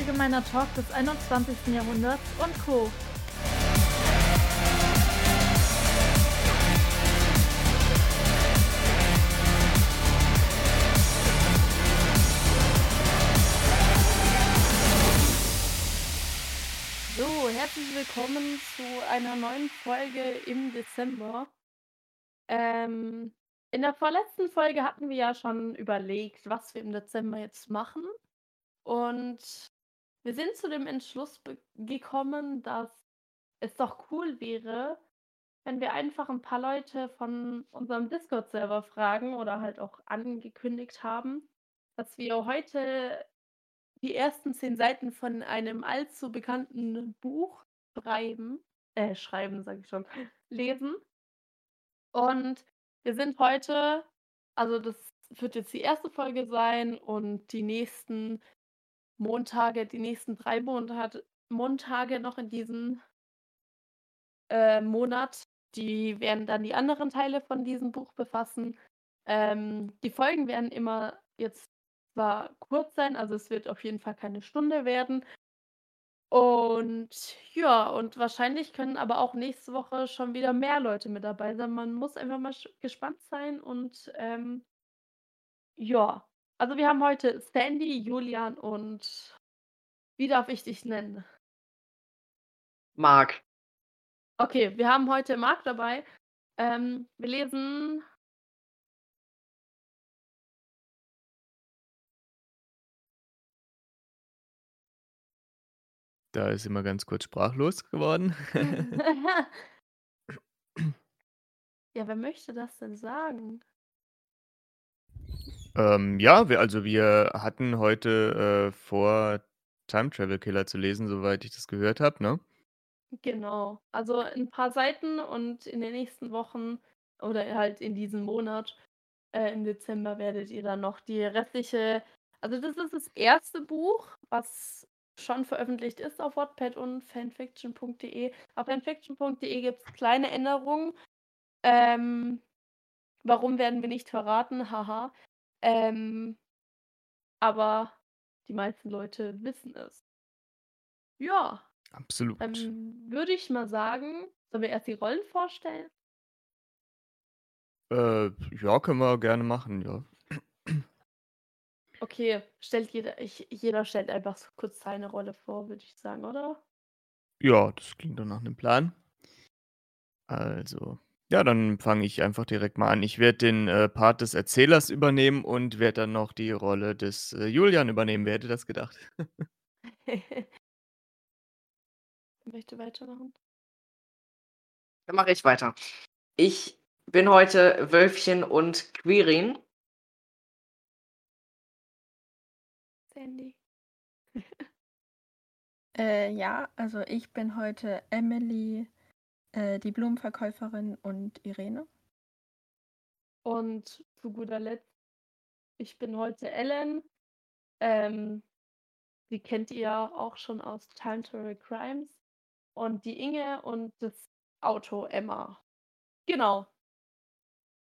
allgemeiner Talk des 21. Jahrhunderts und Co. So, herzlich willkommen zu einer neuen Folge im Dezember. Ähm, in der vorletzten Folge hatten wir ja schon überlegt, was wir im Dezember jetzt machen. Und wir sind zu dem Entschluss gekommen, dass es doch cool wäre, wenn wir einfach ein paar Leute von unserem Discord-Server fragen oder halt auch angekündigt haben, dass wir heute die ersten zehn Seiten von einem allzu bekannten Buch schreiben, äh, schreiben, sag ich schon, lesen. Und wir sind heute, also das wird jetzt die erste Folge sein und die nächsten Montage, die nächsten drei Monat, Montage noch in diesem äh, Monat, die werden dann die anderen Teile von diesem Buch befassen. Ähm, die Folgen werden immer jetzt zwar kurz sein, also es wird auf jeden Fall keine Stunde werden, und ja, und wahrscheinlich können aber auch nächste Woche schon wieder mehr Leute mit dabei sein. Man muss einfach mal gespannt sein und ähm, ja. Also wir haben heute Sandy, Julian und wie darf ich dich nennen? Marc. Okay, wir haben heute Marc dabei. Ähm, wir lesen Da ist immer ganz kurz sprachlos geworden. Ja, wer möchte das denn sagen? Ähm, ja, wir also wir hatten heute, äh, vor, Time Travel Killer zu lesen, soweit ich das gehört habe, ne? Genau. Also ein paar Seiten und in den nächsten Wochen oder halt in diesem Monat, äh, im Dezember werdet ihr dann noch die restliche also das ist das erste Buch, was schon veröffentlicht ist auf Wattpad und fanfiction.de. Auf fanfiction.de gibt es kleine Änderungen. Ähm, warum werden wir nicht verraten? Haha. Ähm, aber die meisten Leute wissen es. Ja. Absolut. Dann würde ich mal sagen, sollen wir erst die Rollen vorstellen? Äh, ja, können wir gerne machen, ja. Okay, stellt jeder, ich, jeder stellt einfach so kurz seine Rolle vor, würde ich sagen, oder? Ja, das klingt doch nach einem Plan. Also, ja, dann fange ich einfach direkt mal an. Ich werde den äh, Part des Erzählers übernehmen und werde dann noch die Rolle des äh, Julian übernehmen. Wer hätte das gedacht? Möchte weitermachen? Dann mache ich weiter. Ich bin heute Wölfchen und Quirin. Sandy. Äh, ja, also ich bin heute Emily, äh, die Blumenverkäuferin und Irene. Und zu guter Letzt, ich bin heute Ellen. Ähm, die kennt ihr ja auch schon aus Time Travel Crimes. Und die Inge und das Auto Emma. Genau.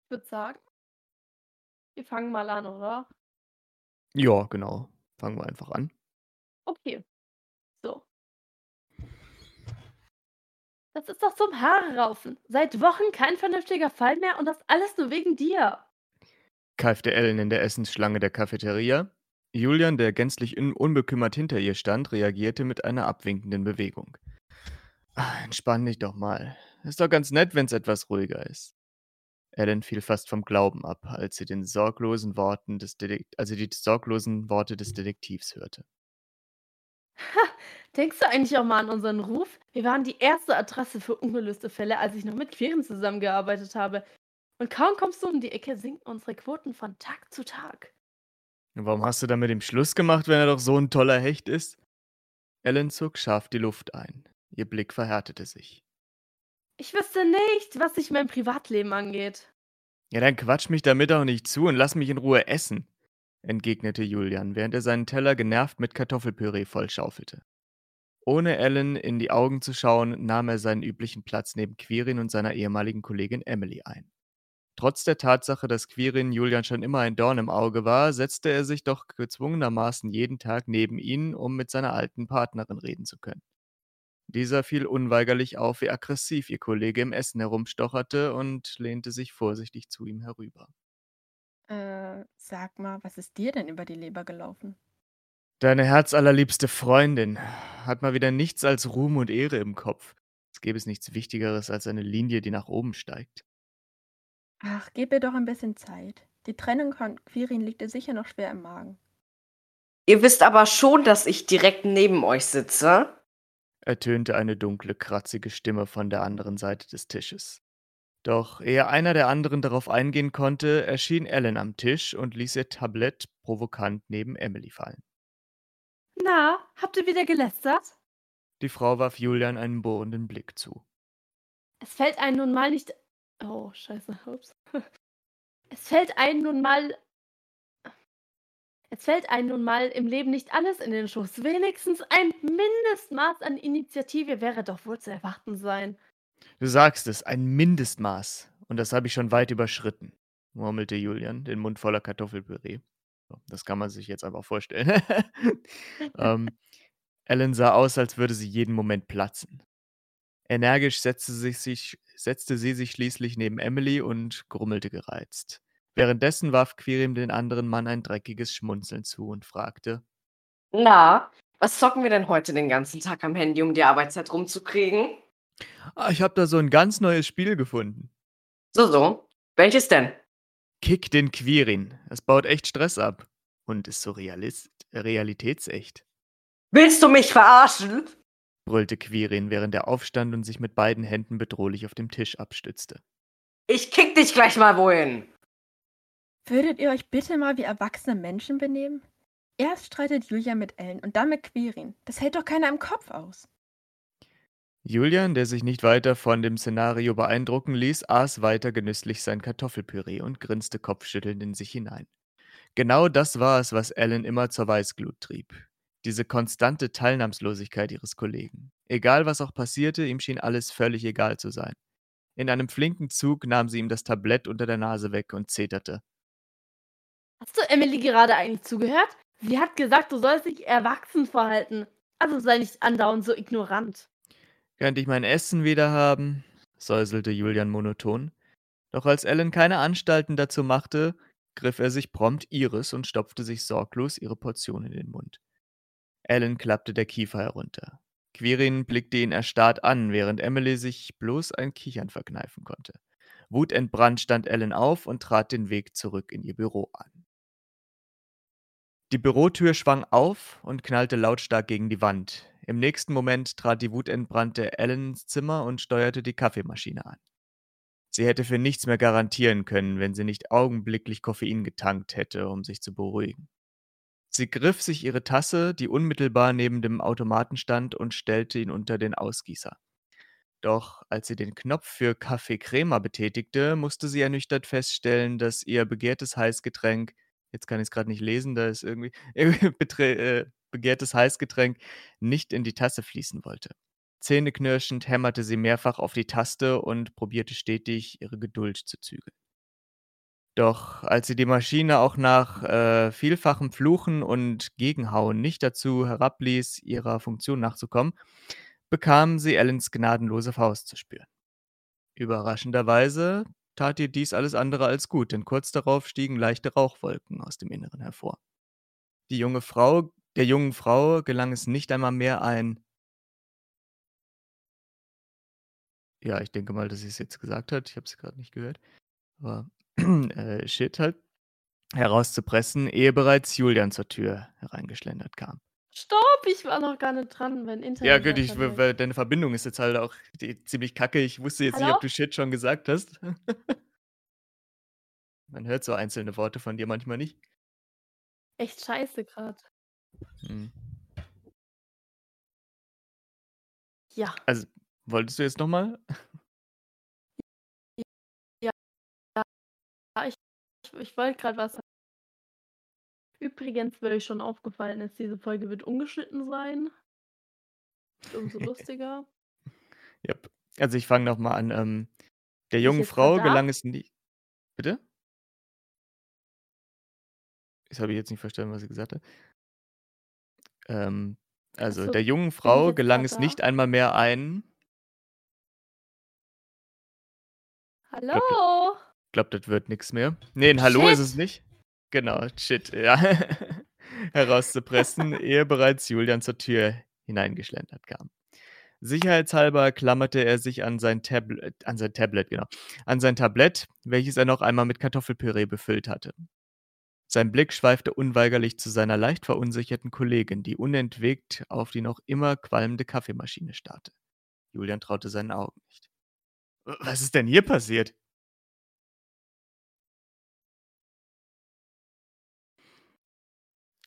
Ich würde sagen, wir fangen mal an, oder? Ja, genau. Fangen wir einfach an. Okay. So. Das ist doch zum Haare raufen. Seit Wochen kein vernünftiger Fall mehr und das alles nur wegen dir. keifte Ellen in der Essensschlange der Cafeteria. Julian, der gänzlich un unbekümmert hinter ihr stand, reagierte mit einer abwinkenden Bewegung. Ah, entspann dich doch mal. Ist doch ganz nett, wenn's etwas ruhiger ist. Ellen fiel fast vom Glauben ab, als sie den sorglosen Worten des Dedekt als sie die sorglosen Worte des Detektivs hörte. Ha, denkst du eigentlich auch mal an unseren Ruf? Wir waren die erste Adresse für ungelöste Fälle, als ich noch mit Queren zusammengearbeitet habe. Und kaum kommst du um die Ecke, sinken unsere Quoten von Tag zu Tag. Warum hast du damit dem Schluss gemacht, wenn er doch so ein toller Hecht ist? Ellen zog scharf die Luft ein. Ihr Blick verhärtete sich. Ich wüsste nicht, was sich mein Privatleben angeht. Ja, dann quatsch mich damit auch nicht zu und lass mich in Ruhe essen, entgegnete Julian, während er seinen Teller genervt mit Kartoffelpüree vollschaufelte. Ohne Ellen in die Augen zu schauen, nahm er seinen üblichen Platz neben Quirin und seiner ehemaligen Kollegin Emily ein. Trotz der Tatsache, dass Quirin Julian schon immer ein Dorn im Auge war, setzte er sich doch gezwungenermaßen jeden Tag neben ihn, um mit seiner alten Partnerin reden zu können. Dieser fiel unweigerlich auf, wie aggressiv ihr Kollege im Essen herumstocherte und lehnte sich vorsichtig zu ihm herüber. Äh, sag mal, was ist dir denn über die Leber gelaufen? Deine herzallerliebste Freundin hat mal wieder nichts als Ruhm und Ehre im Kopf. Es gäbe es nichts Wichtigeres als eine Linie, die nach oben steigt. Ach, gib ihr doch ein bisschen Zeit. Die Trennung von Quirin liegt dir sicher noch schwer im Magen. Ihr wisst aber schon, dass ich direkt neben euch sitze. ertönte eine dunkle, kratzige Stimme von der anderen Seite des Tisches. Doch ehe einer der anderen darauf eingehen konnte, erschien Ellen am Tisch und ließ ihr Tablett provokant neben Emily fallen. Na, habt ihr wieder gelästert? Die Frau warf Julian einen bohrenden Blick zu. Es fällt einem nun mal nicht. Oh, scheiße. Ups. Es fällt einem nun mal. Es fällt einem nun mal im Leben nicht alles in den Schuss. Wenigstens ein Mindestmaß an Initiative wäre doch wohl zu erwarten sein. Du sagst es, ein Mindestmaß. Und das habe ich schon weit überschritten, murmelte Julian, den Mund voller Kartoffelpüree. Das kann man sich jetzt einfach vorstellen. ähm, Ellen sah aus, als würde sie jeden Moment platzen. Energisch setzte, sich, sich, setzte sie sich schließlich neben Emily und grummelte gereizt. Währenddessen warf Quirim den anderen Mann ein dreckiges Schmunzeln zu und fragte: Na, was zocken wir denn heute den ganzen Tag am Handy, um die Arbeitszeit rumzukriegen? ah, Ich habe da so ein ganz neues Spiel gefunden. So, so. Welches denn? Kick den Quirin. Es baut echt Stress ab. Und ist so realist, realitätsecht. Willst du mich verarschen? brüllte Quirin, während er aufstand und sich mit beiden Händen bedrohlich auf dem Tisch abstützte. Ich kick dich gleich mal wohin. Würdet ihr euch bitte mal wie erwachsene Menschen benehmen? Erst streitet Julia mit Ellen und dann mit Quirin. Das hält doch keiner im Kopf aus. Julian, der sich nicht weiter von dem Szenario beeindrucken ließ, aß weiter genüsslich sein Kartoffelpüree und grinste kopfschüttelnd in sich hinein. Genau das war es, was Ellen immer zur Weißglut trieb. Diese konstante Teilnahmslosigkeit ihres Kollegen. Egal was auch passierte, ihm schien alles völlig egal zu sein. In einem flinken Zug nahm sie ihm das Tablett unter der Nase weg und zeterte. Hast du Emily gerade eigentlich zugehört? Sie hat gesagt, du sollst dich erwachsen verhalten. Also sei nicht andauernd so ignorant. Könnte ich mein Essen wieder haben? säuselte Julian monoton. Doch als Ellen keine Anstalten dazu machte, griff er sich prompt ihres und stopfte sich sorglos ihre Portion in den Mund. Ellen klappte der Kiefer herunter. Quirin blickte ihn erstarrt an, während Emily sich bloß ein Kichern verkneifen konnte. Wutentbrannt stand Ellen auf und trat den Weg zurück in ihr Büro an. Die Bürotür schwang auf und knallte lautstark gegen die Wand. Im nächsten Moment trat die wutentbrannte Ellen ins Zimmer und steuerte die Kaffeemaschine an. Sie hätte für nichts mehr garantieren können, wenn sie nicht augenblicklich Koffein getankt hätte, um sich zu beruhigen. Sie griff sich ihre Tasse, die unmittelbar neben dem Automaten stand, und stellte ihn unter den Ausgießer. Doch als sie den Knopf für Kaffee Crema betätigte, musste sie ernüchtert feststellen, dass ihr begehrtes Heißgetränk, jetzt kann ich es gerade nicht lesen, da ist irgendwie, äh, begehrtes Heißgetränk nicht in die Tasse fließen wollte. Zähneknirschend hämmerte sie mehrfach auf die Taste und probierte stetig, ihre Geduld zu zügeln. Doch als sie die Maschine auch nach äh, vielfachem Fluchen und Gegenhauen nicht dazu herabließ, ihrer Funktion nachzukommen, bekam sie Ellens gnadenlose Faust zu spüren. Überraschenderweise tat ihr dies alles andere als gut, denn kurz darauf stiegen leichte Rauchwolken aus dem Inneren hervor. Die junge Frau, der jungen Frau gelang es nicht einmal mehr ein Ja, ich denke mal, dass sie es jetzt gesagt hat. Ich habe es gerade nicht gehört. Aber äh, Shit halt herauszupressen, ehe bereits Julian zur Tür hereingeschlendert kam. Stopp, ich war noch gar nicht dran, wenn Internet. Ja, gut, ich, deine Verbindung ist jetzt halt auch die, ziemlich kacke. Ich wusste jetzt nicht, Hallo? ob du Shit schon gesagt hast. Man hört so einzelne Worte von dir manchmal nicht. Echt scheiße gerade. Hm. Ja. Also, wolltest du jetzt nochmal? Ich, ich wollte gerade was sagen. Übrigens, weil euch schon aufgefallen ist, diese Folge wird ungeschnitten sein. Umso lustiger. Yep. Also ich fange nochmal an. Ähm, der ich jungen Frau gelang es nicht. Bitte? Das habe ich jetzt nicht verstanden, was sie gesagt hat. Ähm, also Achso, der jungen ich Frau gelang es nicht einmal mehr ein Hallo? glaube, das wird nix mehr. Ne, 'n Hallo ist es Shit. nicht. Genau, shit, ja. Herauszupressen, ehe bereits Julian zur Tür hineingeschlendert kam. Sicherheitshalber klammerte er sich an sein Tablet an sein Tablet, genau, an sein Tablett, welches er noch einmal mit Kartoffelpüree befüllt hatte. Sein Blick schweifte unweigerlich zu seiner leicht verunsicherten Kollegin, die unentwegt auf die noch immer qualmende Kaffeemaschine starrte. Julian traute seinen Augen nicht. Was ist denn hier passiert?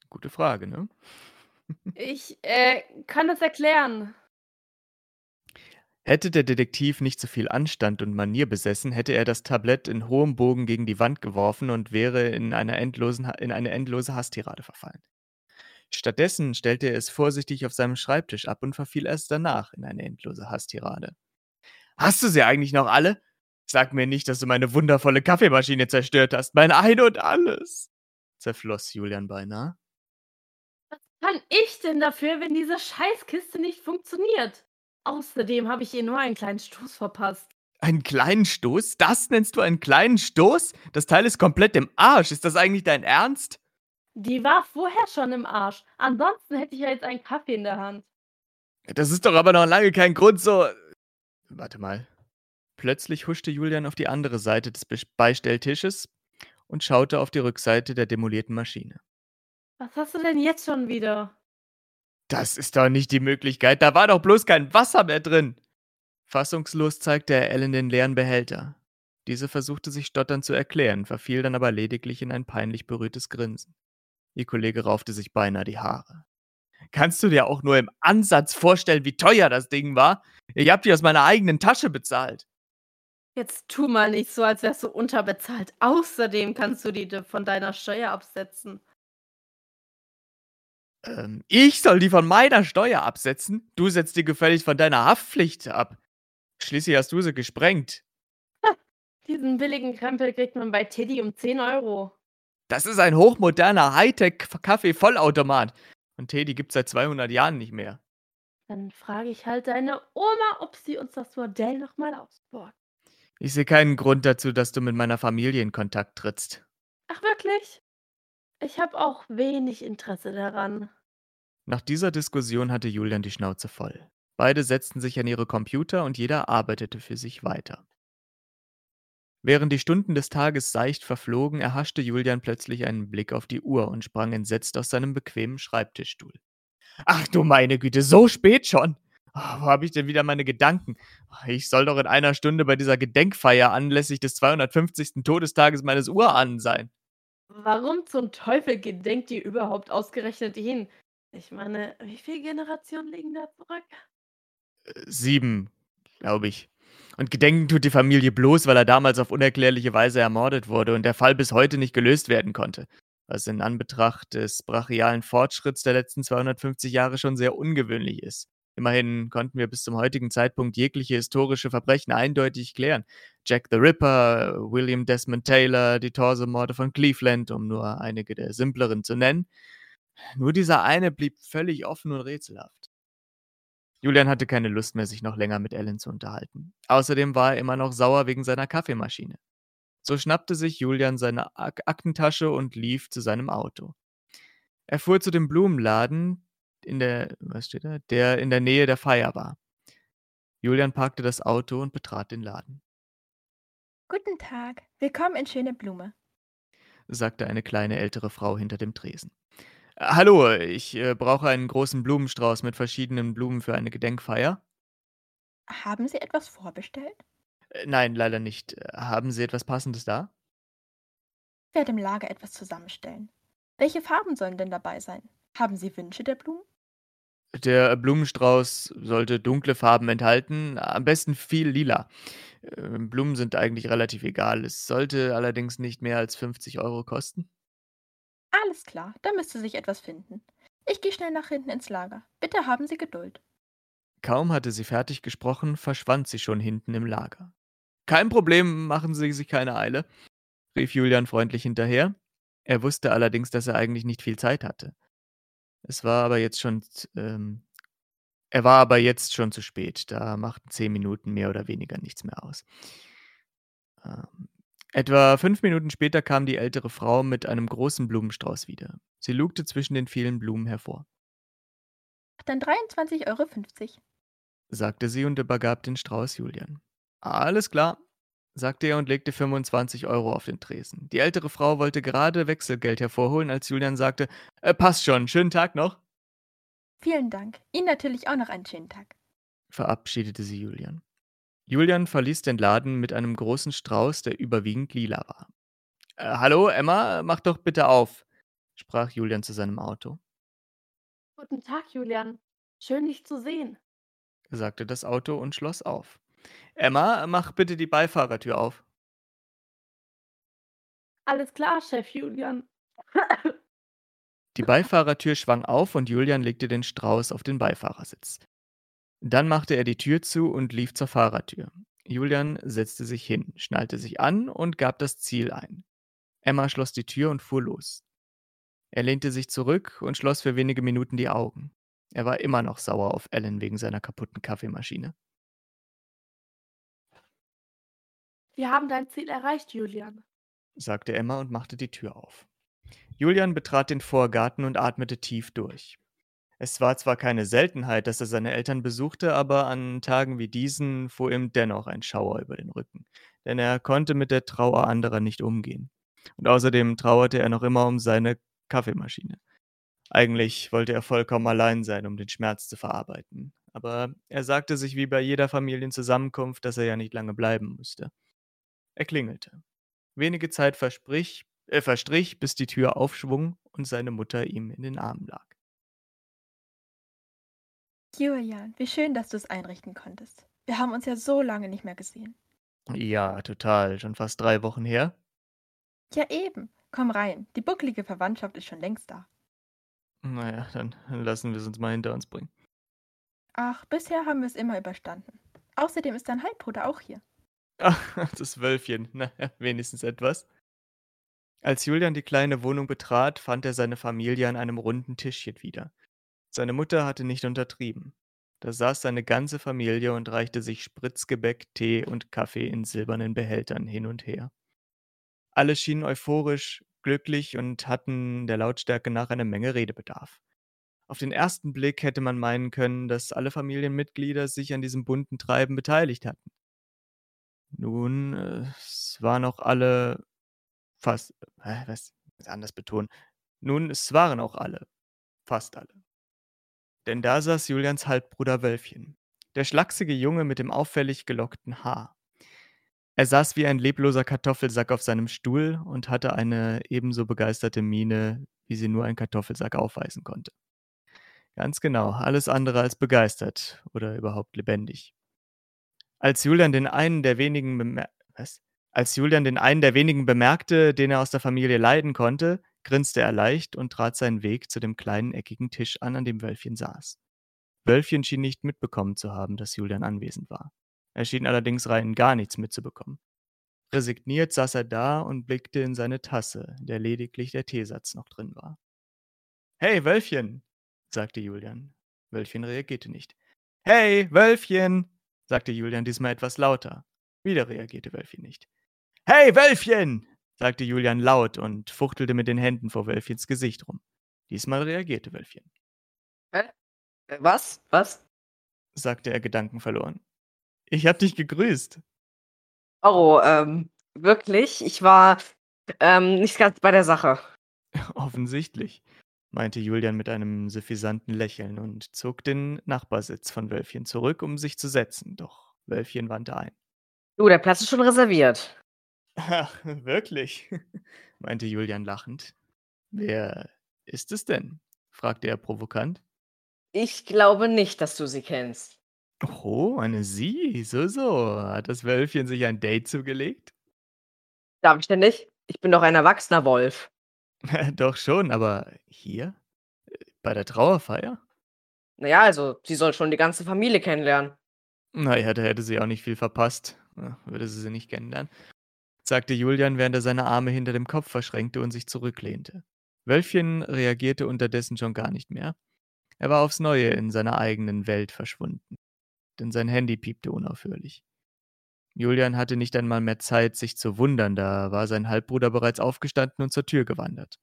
Gute Frage, ne? Ich, äh, kann das erklären. Hätte der Detektiv nicht so viel Anstand und Manier besessen, hätte er das Tablett in hohem Bogen gegen die Wand geworfen und wäre in einer endlosen in eine endlose Hasstirade verfallen. Stattdessen stellte er es vorsichtig auf seinem Schreibtisch ab und verfiel erst danach in eine endlose Hasstirade. „Hast du sie eigentlich noch alle? Sag mir nicht, dass du meine wundervolle Kaffeemaschine zerstört hast, mein Ein und Alles!“ zerfloss Julian beinahe. Was kann ich denn dafür, wenn diese Scheißkiste nicht funktioniert? Außerdem habe ich ihr nur einen kleinen Stoß verpasst. Einen kleinen Stoß? Das nennst du einen kleinen Stoß? Das Teil ist komplett im Arsch. Ist das eigentlich dein Ernst? Die war vorher schon im Arsch. Ansonsten hätte ich ja jetzt einen Kaffee in der Hand. Das ist doch aber noch lange kein Grund, so. Warte mal. Plötzlich huschte Julian auf die andere Seite des Beistelltisches und schaute auf die Rückseite der demolierten Maschine. Was hast du denn jetzt schon wieder? Das ist doch nicht die Möglichkeit. Da war doch bloß kein Wasser mehr drin. Fassungslos zeigte er Ellen den leeren Behälter. Diese versuchte sich stotternd zu erklären, verfiel dann aber lediglich in ein peinlich berührtes Grinsen. Ihr Kollege raufte sich beinahe die Haare. Kannst du dir auch nur im Ansatz vorstellen, wie teuer das Ding war? Ich hab die aus meiner eigenen Tasche bezahlt. Jetzt tu mal nicht so, als wärst du unterbezahlt. Außerdem kannst du die von deiner Steuer absetzen. Ähm, ich soll die von meiner Steuer absetzen? Du setzt die gefälligst von deiner Haftpflicht ab. Schließlich hast du sie gesprengt. Diesen billigen Krempel kriegt man bei Teddy um 10 Euro. Das ist ein hochmoderner Hightech-Kaffee-Vollautomat. Und Teddy gibt's seit 200 Jahren nicht mehr. Dann frage ich halt deine Oma, ob sie uns das Modell nochmal ausborgt. Ich sehe keinen Grund dazu, dass du mit meiner Familie in Kontakt trittst. Ach wirklich? Ich habe auch wenig Interesse daran. Nach dieser Diskussion hatte Julian die Schnauze voll. Beide setzten sich an ihre Computer und jeder arbeitete für sich weiter. Während die Stunden des Tages seicht verflogen, erhaschte Julian plötzlich einen Blick auf die Uhr und sprang entsetzt aus seinem bequemen Schreibtischstuhl. Ach du meine Güte, so spät schon! Ah, wo habe ich denn wieder meine Gedanken? Ich soll doch in einer Stunde bei dieser Gedenkfeier anlässlich des 250. Todestages meines Urahnen sein. Warum zum Teufel gedenkt ihr überhaupt ausgerechnet ihn? Ich meine, wie viele Generationen liegen da zurück? Äh, Sieben, glaube ich. Und gedenken tut die Familie bloß, weil er damals auf unerklärliche Weise ermordet wurde und der Fall bis heute nicht gelöst werden konnte. Was in Anbetracht des brachialen Fortschritts der letzten 250 Jahre schon sehr ungewöhnlich ist. Immerhin konnten wir bis zum heutigen Zeitpunkt jegliche historische Verbrechen eindeutig klären. Jack the Ripper, William Desmond Taylor, die Torso-Morde von Cleveland, um nur einige der simpleren zu nennen. Nur dieser eine blieb völlig offen und rätselhaft. Julian hatte keine Lust mehr, sich noch länger mit Ellen zu unterhalten. Außerdem war er immer noch sauer wegen seiner Kaffeemaschine. So schnappte sich Julian seine Ak Aktentasche und lief zu seinem Auto. Er fuhr zu dem Blumenladen, in der, was steht da? Der in der Nähe der Feier war. Julian parkte das Auto und betrat den Laden, Guten Tag, willkommen in Schöne Blume. sagte eine kleine ältere Frau hinter dem Tresen. "Äh, Hallo, ich äh, brauche einen großen Blumenstrauß mit verschiedenen Blumen für eine Gedenkfeier. Haben Sie etwas vorbestellt? Äh, Nein, leider nicht. Haben Sie etwas Passendes da? Ich werde im Lager etwas zusammenstellen. Welche Farben sollen denn dabei sein? Haben Sie Wünsche der Blumen? Der Blumenstrauß sollte dunkle Farben enthalten, am besten viel lila. Äh, Blumen sind eigentlich relativ egal. Es sollte allerdings nicht mehr als 50 Euro kosten. Alles klar, da müsste sich etwas finden. Ich gehe schnell nach hinten ins Lager. Bitte haben Sie Geduld. Kaum hatte sie fertig gesprochen, verschwand sie schon hinten im Lager. Kein Problem, machen Sie sich keine Eile. rief Julian freundlich hinterher. Er wusste allerdings, dass er eigentlich nicht viel Zeit hatte. Es war aber jetzt schon, ähm, er war aber jetzt schon zu spät. Da machten zehn Minuten mehr oder weniger nichts mehr aus. Ähm, etwa fünf Minuten später kam die ältere Frau mit einem großen Blumenstrauß wieder. Sie lugte zwischen den vielen Blumen hervor. Dann 23,50 Euro, sagte sie und übergab den Strauß Julian. Alles klar, sagte er und legte 25 Euro auf den Tresen. Die ältere Frau wollte gerade Wechselgeld hervorholen, als Julian sagte, äh, passt schon, schönen Tag noch. Vielen Dank. Ihnen natürlich auch noch einen schönen Tag. verabschiedete sie Julian. Julian verließ den Laden mit einem großen Strauß, der überwiegend lila war. Äh, hallo, Emma, mach doch bitte auf, sprach Julian zu seinem Auto. Guten Tag, Julian. Schön, dich zu sehen, sagte das Auto und schloss auf. Emma, mach bitte die Beifahrertür auf. Alles klar, Chef Julian. Die Beifahrertür schwang auf und Julian legte den Strauß auf den Beifahrersitz. Dann machte er die Tür zu und lief zur Fahrertür. Julian setzte sich hin, schnallte sich an und gab das Ziel ein. Emma schloss die Tür und fuhr los. Er lehnte sich zurück und schloss für wenige Minuten die Augen. Er war immer noch sauer auf Ellen wegen seiner kaputten Kaffeemaschine. Wir haben dein Ziel erreicht, Julian, sagte Emma und machte die Tür auf. Julian betrat den Vorgarten und atmete tief durch. Es war zwar keine Seltenheit, dass er seine Eltern besuchte, aber an Tagen wie diesen fuhr ihm dennoch ein Schauer über den Rücken, denn er konnte mit der Trauer anderer nicht umgehen. Und außerdem trauerte er noch immer um seine Kaffeemaschine. Eigentlich wollte er vollkommen allein sein, um den Schmerz zu verarbeiten. Aber er sagte sich wie bei jeder Familienzusammenkunft, dass er ja nicht lange bleiben musste. Er klingelte. Wenige Zeit versprich, äh, verstrich, bis die Tür aufschwung und seine Mutter ihm in den Armen lag. Julian, wie schön, dass du es einrichten konntest. Wir haben uns ja so lange nicht mehr gesehen. Ja, total. Schon fast drei Wochen her. Ja, eben. Komm rein. Die bucklige Verwandtschaft ist schon längst da. Naja, dann lassen wir es uns mal hinter uns bringen. Ach, bisher haben wir es immer überstanden. Außerdem ist dein Halbbruder auch hier. Das Wölfchen. Naja, wenigstens etwas. Als Julian die kleine Wohnung betrat, fand er seine Familie an einem runden Tischchen wieder. Seine Mutter hatte nicht untertrieben. Da saß seine ganze Familie und reichte sich Spritzgebäck, Tee und Kaffee in silbernen Behältern hin und her. Alle schienen euphorisch, glücklich und hatten der Lautstärke nach eine Menge Redebedarf. Auf den ersten Blick hätte man meinen können, dass alle Familienmitglieder sich an diesem bunten Treiben beteiligt hatten. Nun, es waren auch alle fast, äh, was, anders betonen. Nun, es waren auch alle, fast alle. Denn da saß Julians Halbbruder Wölfchen, der schlachsige Junge mit dem auffällig gelockten Haar. Er saß wie ein lebloser Kartoffelsack auf seinem Stuhl und hatte eine ebenso begeisterte Miene, wie sie nur ein Kartoffelsack aufweisen konnte. Ganz genau, alles andere als begeistert oder überhaupt lebendig. Als Julian den einen der wenigen was? Als Julian den einen der wenigen bemerkte, den er aus der Familie leiden konnte, grinste er leicht und trat seinen Weg zu dem kleinen eckigen Tisch an, an dem Wölfchen saß. Wölfchen schien nicht mitbekommen zu haben, dass Julian anwesend war. Er schien allerdings rein gar nichts mitzubekommen. Resigniert saß er da und blickte in seine Tasse, in der lediglich der Teesatz noch drin war. Hey, Wölfchen, sagte Julian. Wölfchen reagierte nicht. Hey, Wölfchen, sagte Julian diesmal etwas lauter. Wieder reagierte Wölfchen nicht. Hey, Wölfchen, sagte Julian laut und fuchtelte mit den Händen vor Wölfchens Gesicht rum. Diesmal reagierte Wölfchen. Hä? Äh, was? Was? sagte er gedankenverloren. Ich hab dich gegrüßt. Oh, ähm, wirklich? Ich war ähm, nicht ganz bei der Sache. Offensichtlich, meinte Julian mit einem suffisanten Lächeln und zog den Nachbarsitz von Wölfchen zurück, um sich zu setzen, doch Wölfchen wandte ein. Du, der Platz ist schon reserviert. Ach, wirklich? meinte Julian lachend. Wer ist es denn? fragte er provokant. Ich glaube nicht, dass du sie kennst. Oh, eine Sie, so, so. Hat das Wölfchen sich ein Date zugelegt? Darf ich denn nicht? Ich bin doch ein erwachsener Wolf. Doch schon, aber hier? Bei der Trauerfeier? Naja, also, sie soll schon die ganze Familie kennenlernen. Naja, da hätte sie auch nicht viel verpasst. Würde sie sie nicht kennenlernen. sagte Julian, während er seine Arme hinter dem Kopf verschränkte und sich zurücklehnte. Wölfchen reagierte unterdessen schon gar nicht mehr. Er war aufs Neue in seiner eigenen Welt verschwunden, denn sein Handy piepte unaufhörlich. Julian hatte nicht einmal mehr Zeit, sich zu wundern, da war sein Halbbruder bereits aufgestanden und zur Tür gewandert.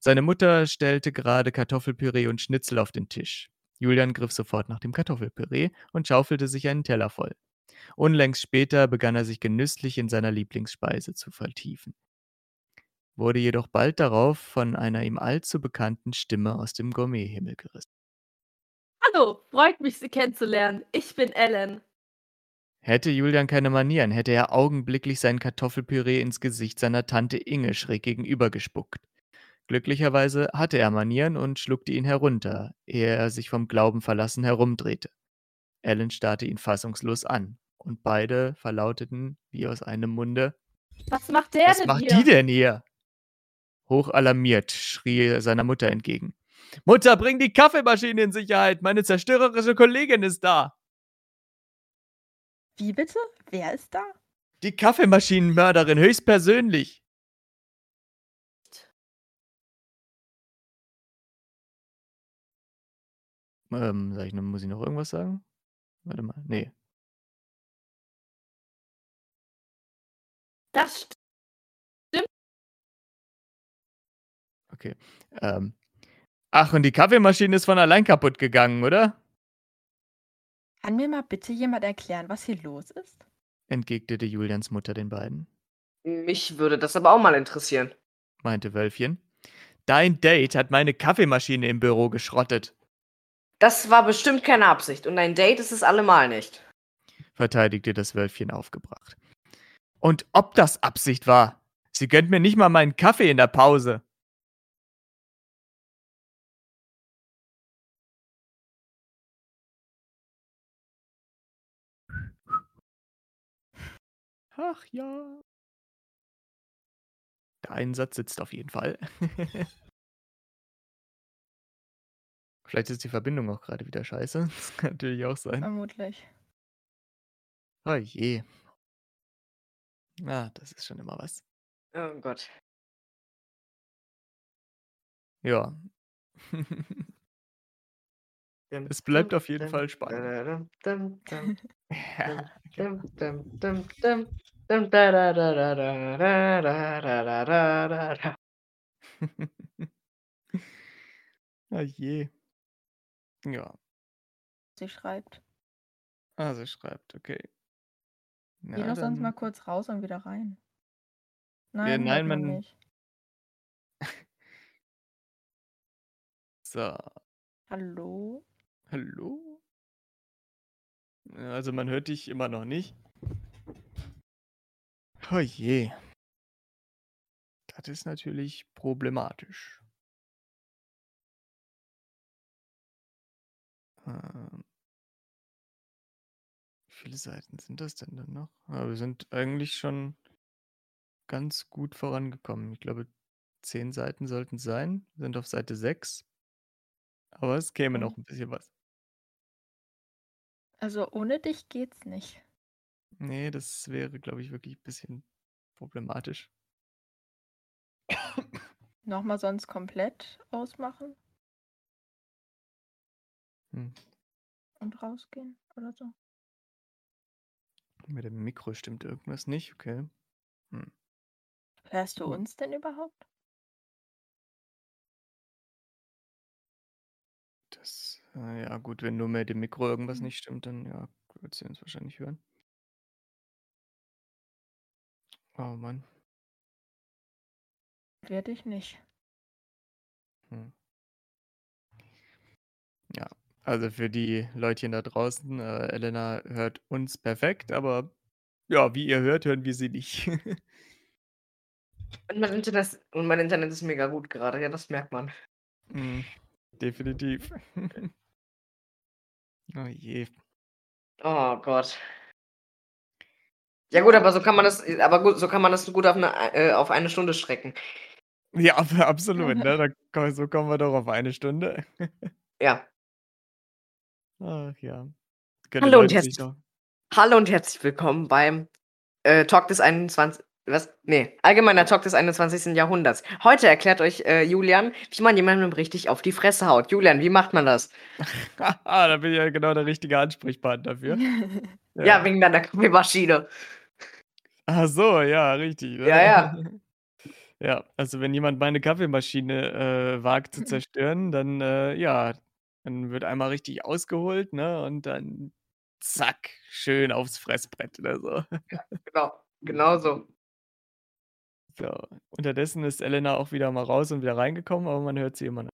Seine Mutter stellte gerade Kartoffelpüree und Schnitzel auf den Tisch. Julian griff sofort nach dem Kartoffelpüree und schaufelte sich einen Teller voll. Unlängst später begann er sich genüsslich in seiner Lieblingsspeise zu vertiefen, wurde jedoch bald darauf von einer ihm allzu bekannten Stimme aus dem Gourmethimmel gerissen. Hallo, freut mich, Sie kennenzulernen. Ich bin Ellen. Hätte Julian keine Manieren, hätte er augenblicklich sein Kartoffelpüree ins Gesicht seiner Tante Inge schräg gegenüber gespuckt. Glücklicherweise hatte er Manieren und schluckte ihn herunter, ehe er sich vom Glauben verlassen herumdrehte. Ellen starrte ihn fassungslos an, und beide verlauteten wie aus einem Munde Was macht der Was denn macht hier? die denn hier? Hoch alarmiert schrie er seiner Mutter entgegen. Mutter, bring die Kaffeemaschine in Sicherheit. Meine zerstörerische Kollegin ist da. Wie bitte? Wer ist da? Die Kaffeemaschinenmörderin höchstpersönlich. Ähm, sag ich noch, muss ich noch irgendwas sagen? Warte mal. Nee. Das st- Okay. Ähm. Ach, und die Kaffeemaschine ist von allein kaputt gegangen, oder? Kann mir mal bitte jemand erklären, was hier los ist? entgegnete Julians Mutter den beiden. Mich würde das aber auch mal interessieren. meinte Wölfchen. Dein Date hat meine Kaffeemaschine im Büro geschrottet, Das war bestimmt keine Absicht und ein Date ist es allemal nicht. verteidigte das Wölfchen aufgebracht. Und ob das Absicht war? Sie gönnt mir nicht mal meinen Kaffee in der Pause. Ach ja. Der Einsatz sitzt auf jeden Fall. Vielleicht ist die Verbindung auch gerade wieder scheiße. Das kann natürlich auch sein. Vermutlich. Oh je. Ah, das ist schon immer was. Oh Gott. Ja. Es bleibt auf jeden Fall spannend. Oh je. Ja, Sie schreibt. also schreibt, okay. Geh Ja, doch sonst mal kurz raus und wieder rein. Ja, Nein, nein, hört man nicht. So, Hallo? hallo? Ja, Also man hört dich immer noch nicht. Oh je. Das ist natürlich problematisch. Ähm, wie viele Seiten sind das denn dann noch? Ah, wir sind eigentlich schon ganz gut vorangekommen. Ich glaube, zehn Seiten sollten es sein. Wir sind auf Seite 6. Aber es käme Okay. noch ein bisschen was. Also ohne dich geht's nicht. Nee, das wäre, glaube ich, wirklich ein bisschen problematisch. Nochmal sonst komplett ausmachen Hm. und rausgehen oder so. Mit dem Mikro stimmt irgendwas nicht, okay. Hörst du Hm. uns denn überhaupt? Das, äh, ja gut, wenn nur mit dem Mikro irgendwas Mhm. nicht stimmt, dann ja, wird sie uns wahrscheinlich hören. Oh Mann. Werde ich nicht. Hm. Ja, also für die Leutchen da draußen, äh, Elena hört uns perfekt, aber ja, wie ihr hört, hören wir sie nicht. Und mein, Internet, und mein Internet ist mega gut gerade, ja, das merkt man. Hm, definitiv. oh je. Oh Gott. Ja gut, aber so kann man das, aber gut, so kann man das gut auf eine, äh, auf eine Stunde strecken. Ja, ab- absolut, ne? Da, so kommen wir doch auf eine Stunde. Ja. Ach ja. Können die Hallo und herzlich- Hallo und herzlich willkommen beim äh, Talk des 21. Was? Nee, allgemeiner Talk des 21. Jahrhunderts. Heute erklärt euch äh, Julian, wie man jemandem richtig auf die Fresse haut. Julian, wie macht man das? ah, da bin ich ja genau der richtige Ansprechpartner dafür. Ja, wegen deiner Kaffeemaschine. Ach so, ja, richtig. Ne? Ja, ja. Ja, also wenn jemand meine Kaffeemaschine äh, wagt zu zerstören, dann äh, ja, dann wird einmal richtig ausgeholt, ne? Und dann zack, schön aufs Fressbrett oder so. Genau, genau so. So, unterdessen ist Elena auch wieder mal raus und wieder reingekommen, aber man hört sie immer noch.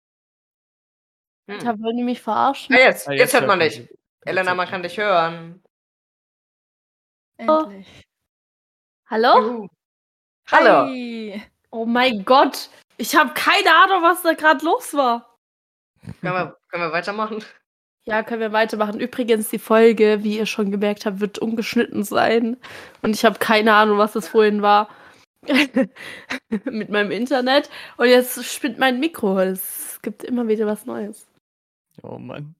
Hm. Da wollen die mich verarschen. Ja, jetzt, Ah, jetzt, hört man dich. Jetzt Elena, man kann dich hören. Endlich. Hallo? Juhu. Hallo. Hi. Oh mein Gott. Ich habe keine Ahnung, was da gerade los war. Können wir, können wir weitermachen? Ja, können wir weitermachen. Übrigens, die Folge, wie ihr schon gemerkt habt, wird ungeschnitten sein. Und ich habe keine Ahnung, was das vorhin war. Mit meinem Internet. Und jetzt spinnt mein Mikro. Es gibt immer wieder was Neues. Oh Mann.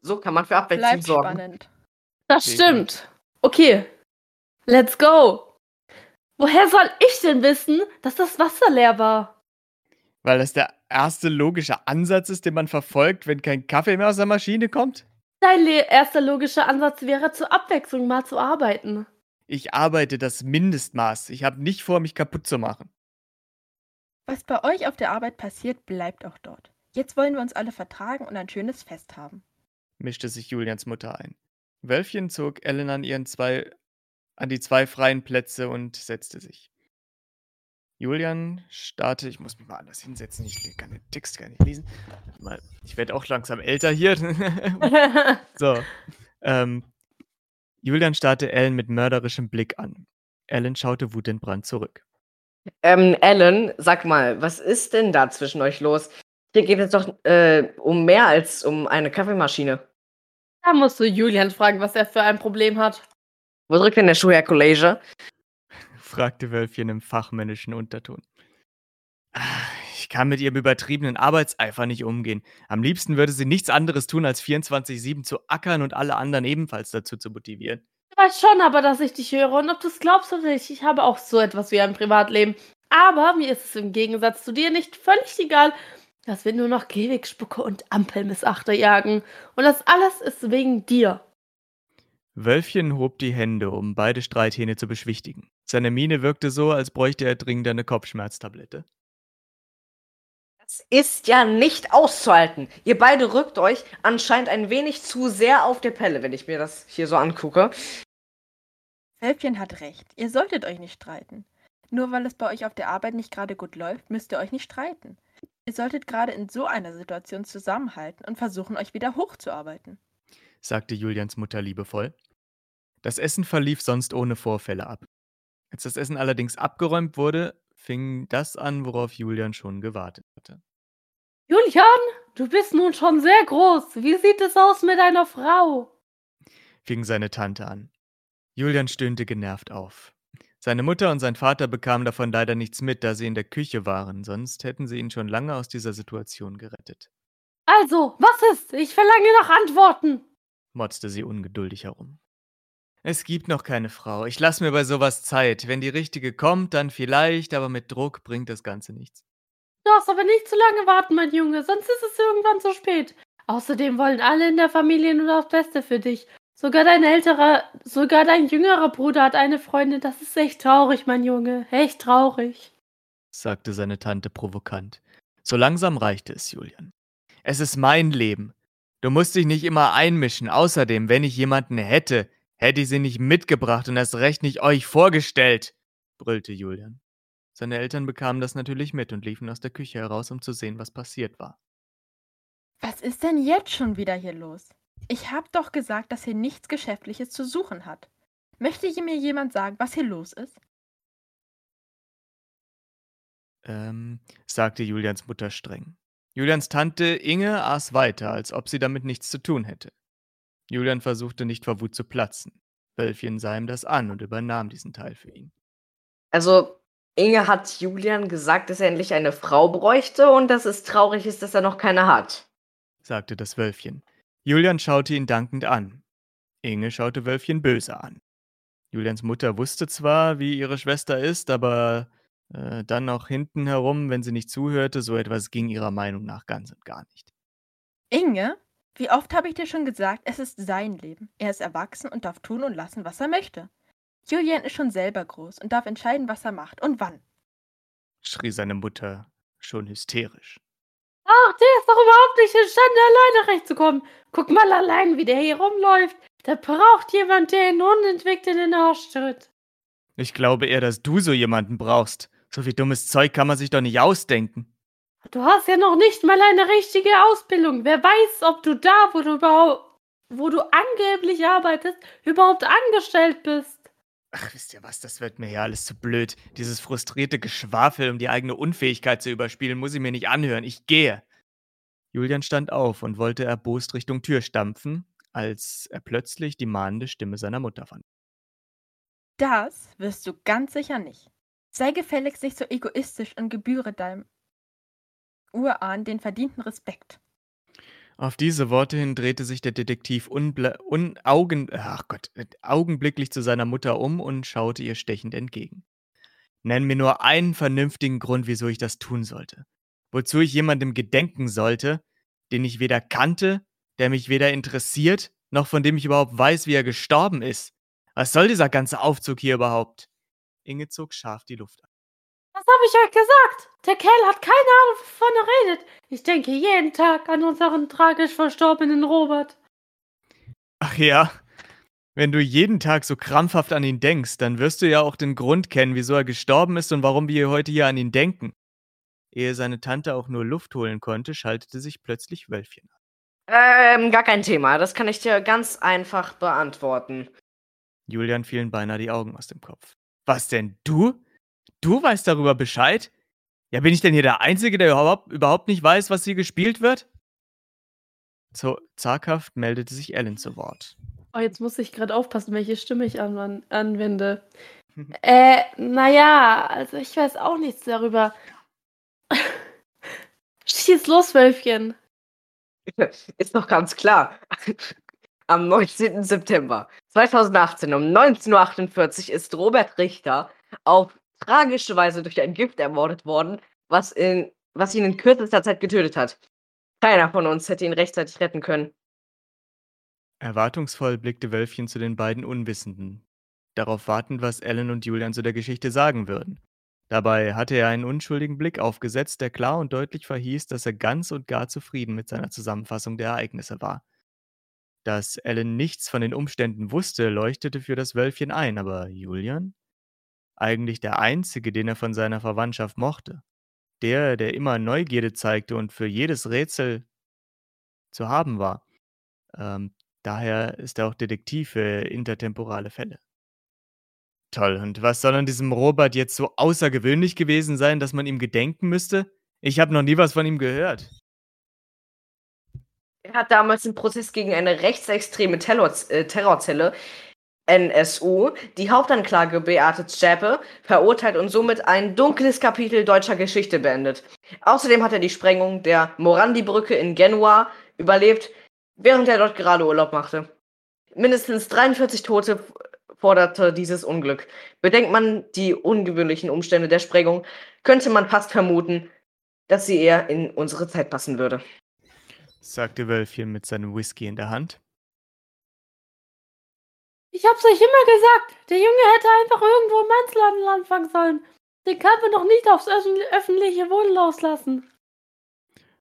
So kann man für Abwechslung Bleibt sorgen. spannend. Das Sehr stimmt. Okay. Let's go. Woher soll ich denn wissen, dass das Wasser leer war? Weil das der erste logische Ansatz ist, den man verfolgt, wenn kein Kaffee mehr aus der Maschine kommt? Dein erster logischer Ansatz wäre, zur Abwechslung mal zu arbeiten. Ich arbeite das Mindestmaß. Ich habe nicht vor, mich kaputt zu machen. Was bei euch auf der Arbeit passiert, bleibt auch dort. Jetzt wollen wir uns alle vertragen und ein schönes Fest haben. mischte sich Julians Mutter ein. Wölfchen zog Ellen an ihren zwei an die zwei freien Plätze und setzte sich. Julian starrte, ich muss mich mal anders hinsetzen, ich kann den Text gar nicht lesen. Ich werde auch langsam älter hier. so. Ähm, Julian starrte Ellen mit mörderischem Blick an. Ellen schaute wutentbrannt zurück. Ähm, Ellen, sag mal, was ist denn da zwischen euch los? Hier geht es doch äh, um mehr als um eine Kaffeemaschine. da musst du Julian fragen, was er für ein Problem hat. Wo drückt denn der Schuh, Herr College? fragte Wölfchen im fachmännischen Unterton. Ah, Ich kann mit ihrem übertriebenen Arbeitseifer nicht umgehen. Am liebsten würde sie nichts anderes tun, als 24-7 zu ackern und alle anderen ebenfalls dazu zu motivieren. Ich weiß schon aber, dass ich dich höre und ob du es glaubst oder nicht, ich habe auch so etwas wie ein Privatleben. Aber mir ist es im Gegensatz zu dir nicht völlig egal, dass wir nur noch Gewigspucke und Ampelmissachter jagen. Und das alles ist wegen dir. Wölfchen hob die Hände, um beide Streithähne zu beschwichtigen. Seine Miene wirkte so, als bräuchte er dringend eine Kopfschmerztablette. Das ist ja nicht auszuhalten. Ihr beide rückt euch anscheinend ein wenig zu sehr auf der Pelle, wenn ich mir das hier so angucke. Wölfchen hat recht. Ihr solltet euch nicht streiten. Nur weil es bei euch auf der Arbeit nicht gerade gut läuft, müsst ihr euch nicht streiten. Ihr solltet gerade in so einer Situation zusammenhalten und versuchen, euch wieder hochzuarbeiten. Sagte Julians Mutter liebevoll. Das Essen verlief sonst ohne Vorfälle ab. Als das Essen allerdings abgeräumt wurde, fing das an, worauf Julian schon gewartet hatte. Julian, du bist nun schon sehr groß. Wie sieht es aus mit deiner Frau? fing seine Tante an. Julian stöhnte genervt auf. Seine Mutter und sein Vater bekamen davon leider nichts mit, da sie in der Küche waren, sonst hätten sie ihn schon lange aus dieser Situation gerettet, Also, was ist? Ich verlange nach Antworten. Motzte sie ungeduldig herum. Es gibt noch keine Frau. Ich lasse mir bei sowas Zeit. Wenn die richtige kommt, dann vielleicht, aber mit Druck bringt das Ganze nichts. Du darfst aber nicht zu lange warten, mein Junge, sonst ist es irgendwann zu spät. Außerdem wollen alle in der Familie nur das Beste für dich. Sogar dein älterer, sogar dein jüngerer Bruder hat eine Freundin. Das ist echt traurig, mein Junge. Echt traurig. sagte seine Tante provokant. So langsam reichte es Julian. Es ist mein Leben. Du musst dich nicht immer einmischen. Außerdem, wenn ich jemanden hätte, hätte ich sie nicht mitgebracht und erst recht nicht euch vorgestellt, brüllte Julian. Seine Eltern bekamen das natürlich mit und liefen aus der Küche heraus, um zu sehen, was passiert war. Was ist denn jetzt schon wieder hier los? Ich hab doch gesagt, dass hier nichts Geschäftliches zu suchen hat. Möchte mir jemand sagen, was hier los ist? Ähm, sagte Julians Mutter streng. Julians Tante Inge aß weiter, als ob sie damit nichts zu tun hätte. Julian versuchte nicht vor Wut zu platzen. Wölfchen sah ihm das an und übernahm diesen Teil für ihn. Also, Inge hat Julian gesagt, dass er endlich eine Frau bräuchte und dass es traurig ist, dass er noch keine hat. sagte das Wölfchen. Julian schaute ihn dankend an. Inge schaute Wölfchen böse an. Julians Mutter wusste zwar, wie ihre Schwester ist, aber äh, dann auch hinten herum, wenn sie nicht zuhörte, so etwas ging ihrer Meinung nach ganz und gar nicht. Inge, wie oft habe ich dir schon gesagt, es ist sein Leben. Er ist erwachsen und darf tun und lassen, was er möchte. Julian ist schon selber groß und darf entscheiden, was er macht und wann. schrie seine Mutter schon hysterisch. Ach, der ist doch überhaupt nicht imstande, alleine rechtzukommen. Guck mal allein, wie der hier rumläuft. Der braucht jemand, der ihn unentwegt in den Arsch tritt. Ich glaube eher, dass du so jemanden brauchst. So viel dummes Zeug kann man sich doch nicht ausdenken. Du hast ja noch nicht mal eine richtige Ausbildung. Wer weiß, ob du da, wo du überhaupt, wo du angeblich arbeitest, überhaupt angestellt bist. Ach, wisst ihr was, das wird mir ja alles zu blöd. Dieses frustrierte Geschwafel, um die eigene Unfähigkeit zu überspielen, muss ich mir nicht anhören. Ich gehe. Julian stand auf und wollte erbost Richtung Tür stampfen, als er plötzlich die mahnende Stimme seiner Mutter fand. Das wirst du ganz sicher nicht. Sei gefälligst nicht so egoistisch und gebühre deinem Urahn den verdienten Respekt. Auf diese Worte hin drehte sich der Detektiv unaugen Gott, augenblicklich zu seiner Mutter um und schaute ihr stechend entgegen. Nenn mir nur einen vernünftigen Grund, wieso ich das tun sollte. Wozu ich jemandem gedenken sollte, den ich weder kannte, der mich weder interessiert, noch von dem ich überhaupt weiß, wie er gestorben ist. Was soll dieser ganze Aufzug hier überhaupt? Inge zog scharf die Luft an. Was habe ich euch gesagt? Der Kerl hat keine Ahnung, wovon er redet. Ich denke jeden Tag an unseren tragisch verstorbenen Robert. Ach ja, wenn du jeden Tag so krampfhaft an ihn denkst, dann wirst du ja auch den Grund kennen, wieso er gestorben ist und warum wir heute hier an ihn denken. Ehe seine Tante auch nur Luft holen konnte, schaltete sich plötzlich Wölfchen an. Ähm, gar kein Thema. Das kann ich dir ganz einfach beantworten. Julian fielen beinahe die Augen aus dem Kopf. Was denn, du? Du weißt darüber Bescheid? Ja, bin ich denn hier der Einzige, der überhaupt, überhaupt nicht weiß, was hier gespielt wird? So zaghaft meldete sich Ellen zu Wort. Oh, jetzt muss ich gerade aufpassen, welche Stimme ich an anwende. äh, naja, also ich weiß auch nichts darüber. Schieß los, Wölfchen. Ist doch ganz klar. Am 19. September 2018 um 19.48 Uhr ist Robert Richter auf tragische Weise durch ein Gift ermordet worden, was, in, was ihn in kürzester Zeit getötet hat. Keiner von uns hätte ihn rechtzeitig retten können. Erwartungsvoll blickte Wölfchen zu den beiden Unwissenden, darauf wartend, was Ellen und Julian zu der Geschichte sagen würden. Dabei hatte er einen unschuldigen Blick aufgesetzt, der klar und deutlich verhieß, dass er ganz und gar zufrieden mit seiner Zusammenfassung der Ereignisse war. Dass Ellen nichts von den Umständen wusste, leuchtete für das Wölfchen ein, aber Julian? Eigentlich der Einzige, den er von seiner Verwandtschaft mochte. Der, der immer Neugierde zeigte und für jedes Rätsel zu haben war. Ähm, daher ist er auch Detektiv für intertemporale Fälle. Toll, und was soll an diesem Robert jetzt so außergewöhnlich gewesen sein, dass man ihm gedenken müsste? Ich habe noch nie was von ihm gehört. Er hat damals im Prozess gegen eine rechtsextreme Terror äh, Terrorzelle NSU die Hauptanklage Beate Zschäpe verurteilt und somit ein dunkles Kapitel deutscher Geschichte beendet. Außerdem hat er die Sprengung der Morandi-Brücke in Genua überlebt, während er dort gerade Urlaub machte. Mindestens 43 Tote forderte dieses Unglück. Bedenkt man die ungewöhnlichen Umstände der Sprengung, könnte man fast vermuten, dass sie eher in unsere Zeit passen würde. Sagte Wölfchen mit seinem Whisky in der Hand. Ich hab's euch immer gesagt, der Junge hätte einfach irgendwo im Einzelhandel anfangen sollen. Den kann man doch nicht aufs öffentliche Wohl loslassen.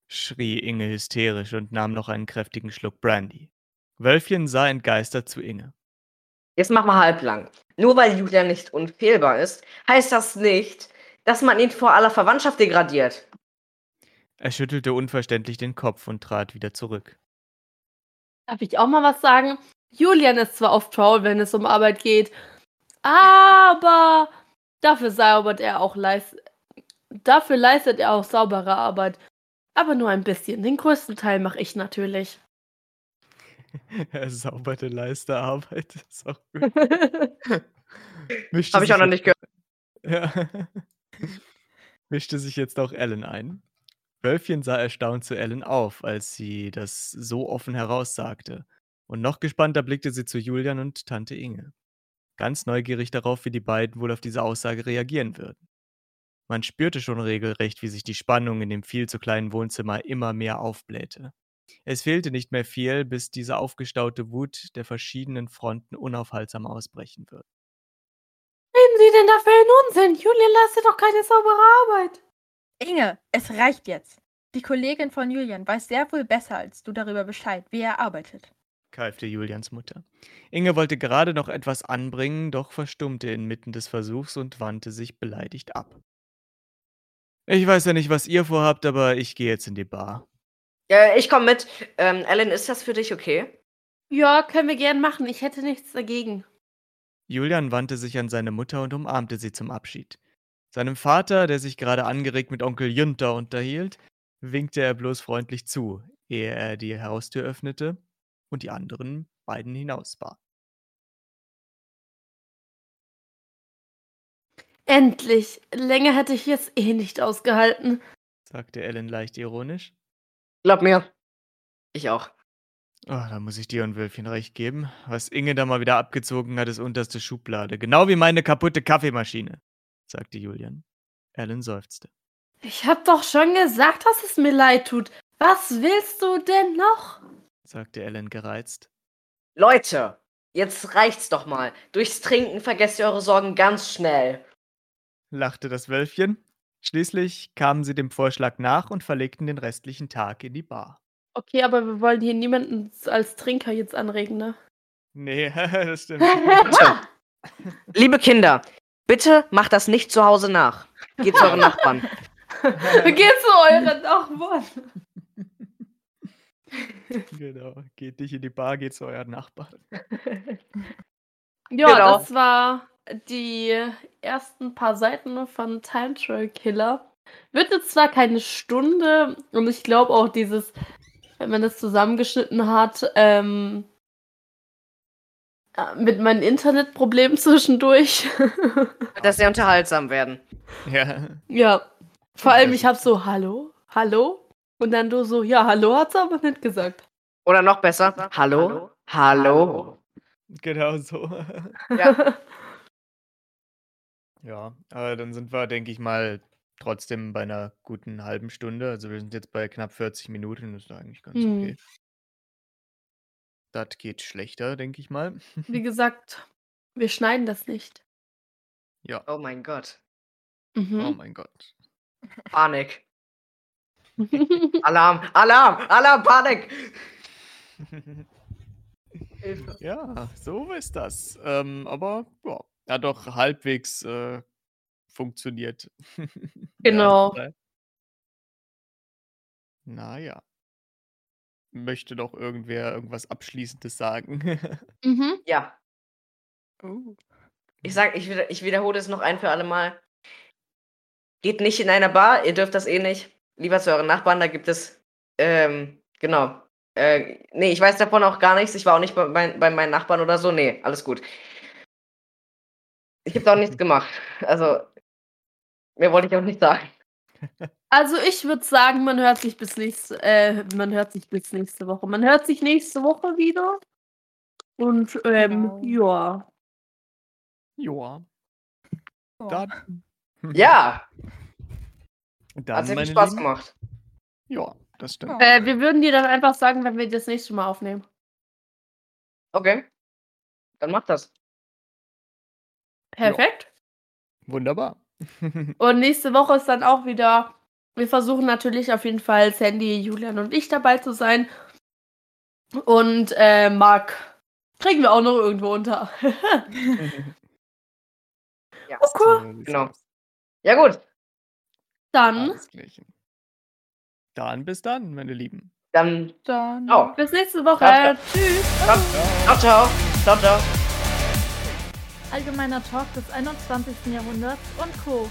schrie Inge hysterisch und nahm noch einen kräftigen Schluck Brandy. Wölfchen sah entgeistert zu Inge. Jetzt mach mal halblang. Nur weil Julian nicht unfehlbar ist, heißt das nicht, dass man ihn vor aller Verwandtschaft degradiert. Er schüttelte unverständlich den Kopf und trat wieder zurück. Darf ich auch mal was sagen? Julian ist zwar oft faul, wenn es um Arbeit geht, aber dafür zaubert er auch leist dafür leistet er auch saubere Arbeit. Aber nur ein bisschen. Den größten Teil mache ich natürlich. er sauberte Leisterarbeit. Das ist auch gut. Habe ich auch noch nicht gehört. Ja. Mischte sich jetzt auch Ellen ein. Wölfchen sah erstaunt zu Ellen auf, als sie das so offen heraussagte. Und noch gespannter blickte sie zu Julian und Tante Inge. ganz neugierig darauf, wie die beiden wohl auf diese Aussage reagieren würden. Man spürte schon regelrecht, wie sich die Spannung in dem viel zu kleinen Wohnzimmer immer mehr aufblähte. Es fehlte nicht mehr viel, bis diese aufgestaute Wut der verschiedenen Fronten unaufhaltsam ausbrechen würde. Reden Sie denn da für einen Unsinn? Julian leistet doch keine saubere Arbeit. Inge, es reicht jetzt. Die Kollegin von Julian weiß sehr wohl besser als du darüber Bescheid, wie er arbeitet. keifte Julians Mutter. Inge wollte gerade noch etwas anbringen, doch verstummte inmitten des Versuchs und wandte sich beleidigt ab. Ich weiß ja nicht, was ihr vorhabt, aber ich gehe jetzt in die Bar. Ja, ich komme mit. Ähm, Ellen, ist das für dich okay? Ja, können wir gern machen. Ich hätte nichts dagegen. Julian wandte sich an seine Mutter und umarmte sie zum Abschied. Seinem Vater, der sich gerade angeregt mit Onkel Jünter unterhielt, winkte er bloß freundlich zu, ehe er die Haustür öffnete und die anderen beiden hinausbar. Endlich. Länger hätte ich es eh nicht ausgehalten. sagte Ellen leicht ironisch. Glaub mir. Ich auch. Oh, da muss ich dir und Wölfchen recht geben. Was Inge da mal wieder abgezogen hat, ist unterste Schublade. Genau wie meine kaputte Kaffeemaschine, sagte Julian. Ellen seufzte. Ich hab doch schon gesagt, dass es mir leid tut. Was willst du denn noch? sagte Ellen gereizt. Leute, jetzt reicht's doch mal. Durchs Trinken vergesst ihr eure Sorgen ganz schnell. lachte das Wölfchen. Schließlich kamen sie dem Vorschlag nach und verlegten den restlichen Tag in die Bar. Okay, aber wir wollen hier niemanden als Trinker jetzt anregen, ne? Nee, das stimmt. Liebe Kinder, bitte macht das nicht zu Hause nach. Geht zu euren Nachbarn. Geht zu euren Nachbarn. genau. Geht nicht in die Bar, geht zu euren Nachbarn. Ja, Genau. das war die ersten paar Seiten von Time Trail Killer. Wird jetzt zwar keine Stunde und ich glaube auch dieses, wenn man das zusammengeschnitten hat, ähm, äh, mit meinen Internetproblemen zwischendurch. Wird das sehr unterhaltsam werden. Ja. ja, vor allem ich habe so Hallo, Hallo und dann du so ja Hallo hat's aber nicht gesagt. Oder noch besser, hallo, hallo. Genau so. Ja. Ja, aber dann sind wir, denke ich mal, trotzdem bei einer guten halben Stunde. Also wir sind jetzt bei knapp 40 Minuten, das ist eigentlich ganz Hm. okay. Das geht schlechter, denke ich mal. Wie gesagt, wir schneiden das nicht. Ja. Oh mein Gott. Oh Mhm. mein Gott. Panik. Alarm, Alarm, Alarm, Panik. Hilfe. Ja, so ist das. Ähm, aber ja, hat doch halbwegs äh, funktioniert. Genau. erste Teil. Möchte doch irgendwer irgendwas Abschließendes sagen? mhm. Ja, Uh. ich sag, ich, wieder, ich wiederhole es noch ein für alle Mal. Geht nicht in einer Bar, ihr dürft das eh nicht. Lieber zu euren Nachbarn, da gibt es, ähm, genau. Äh, nee, ich weiß davon auch gar nichts. Ich war auch nicht bei, mein, bei meinen Nachbarn oder so. Nee, alles gut. Ich habe da auch nichts gemacht. Also, mehr wollte ich auch nicht sagen. Also ich würde sagen, man hört sich bis nächste, äh, man hört sich bis nächste Woche. Man hört sich nächste Woche wieder. Und ähm, ja. Joa. Oh. Dann, Ja, dann hat sehr viel Spaß Lieben, gemacht. Ja, das stimmt. Äh, wir würden dir dann einfach sagen, wenn wir das nächste Mal aufnehmen. Okay. Dann macht das. Perfekt. Wunderbar. Und nächste Woche ist dann auch wieder. Wir versuchen natürlich auf jeden Fall Sandy, Julian und ich dabei zu sein. Und äh, Marc kriegen wir auch noch irgendwo unter. Ja. okay. Genau. Ja, gut. Dann. Dann bis dann, meine Lieben. Dann, Dann. oh. bis nächste Woche. Ja, ja. Tschüss. Ciao, ciao. Ciao, ciao. ciao. Allgemeiner Talk des 21. Jahrhunderts und Co.